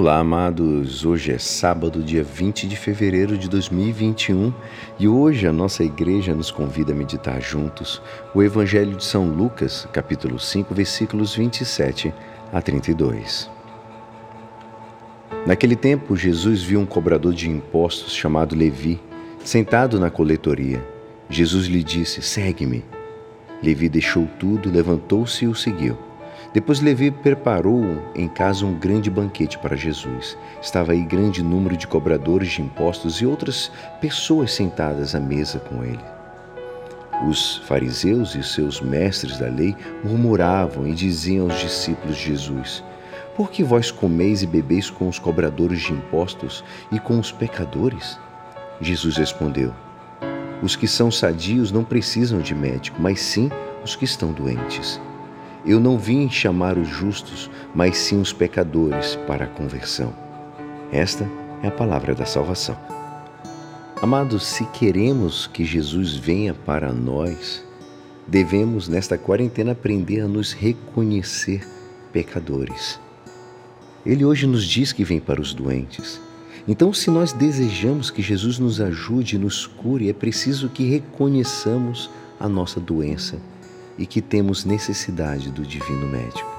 Olá, amados. Hoje é sábado, dia 20 de fevereiro de 2021 e hoje a nossa igreja nos convida a meditar juntos o Evangelho de São Lucas, capítulo 5, versículos 27 a 32. Naquele tempo, Jesus viu um cobrador de impostos chamado Levi sentado na coletoria. Jesus lhe disse: Segue-me. Levi deixou tudo, levantou-se e o seguiu. Depois Levi preparou em casa um grande banquete para Jesus. Estava aí grande número de cobradores de impostos e outras pessoas sentadas à mesa com ele. Os fariseus e seus mestres da lei murmuravam e diziam aos discípulos de Jesus: Por que vós comeis e bebeis com os cobradores de impostos e com os pecadores? Jesus respondeu: Os que são sadios não precisam de médico, mas sim os que estão doentes. Eu não vim chamar os justos, mas sim os pecadores para a conversão. Esta é a palavra da salvação. Amados, se queremos que Jesus venha para nós, devemos nesta quarentena aprender a nos reconhecer pecadores. Ele hoje nos diz que vem para os doentes. Então, se nós desejamos que Jesus nos ajude e nos cure, é preciso que reconheçamos a nossa doença e que temos necessidade do divino médico.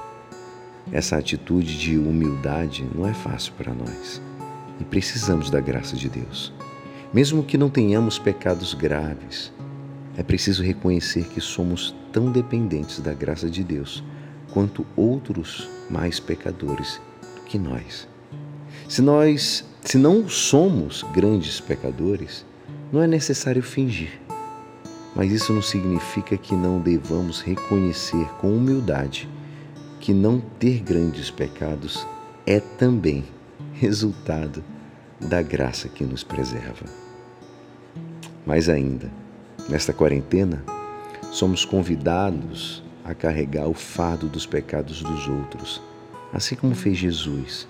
Essa atitude de humildade não é fácil para nós e precisamos da graça de Deus. Mesmo que não tenhamos pecados graves, é preciso reconhecer que somos tão dependentes da graça de Deus quanto outros mais pecadores do que nós. Se nós, se não somos grandes pecadores, não é necessário fingir. Mas isso não significa que não devamos reconhecer com humildade que não ter grandes pecados é também resultado da graça que nos preserva. Mais ainda, nesta quarentena, somos convidados a carregar o fardo dos pecados dos outros, assim como fez Jesus.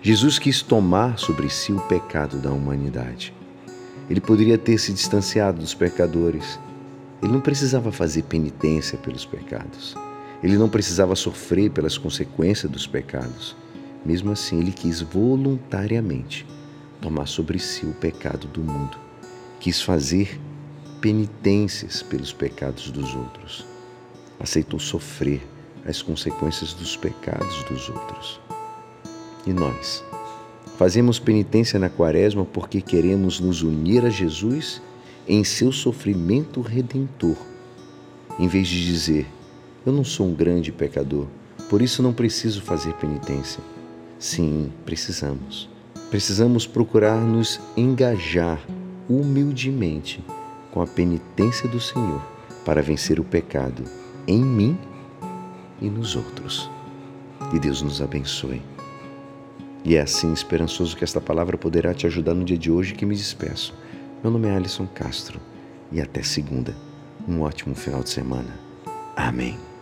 Jesus quis tomar sobre si o pecado da humanidade. Ele poderia ter se distanciado dos pecadores, ele não precisava fazer penitência pelos pecados. Ele não precisava sofrer pelas consequências dos pecados. Mesmo assim, ele quis voluntariamente tomar sobre si o pecado do mundo. Quis fazer penitências pelos pecados dos outros. Aceitou sofrer as consequências dos pecados dos outros. E nós? Fazemos penitência na quaresma porque queremos nos unir a Jesus em seu sofrimento redentor, em vez de dizer: Eu não sou um grande pecador, por isso não preciso fazer penitência. Sim, precisamos. Precisamos procurar nos engajar humildemente com a penitência do Senhor para vencer o pecado em mim e nos outros. E Deus nos abençoe. E é assim esperançoso que esta palavra poderá te ajudar no dia de hoje que me despeço. Meu nome é Alisson Castro e até segunda. Um ótimo final de semana. Amém.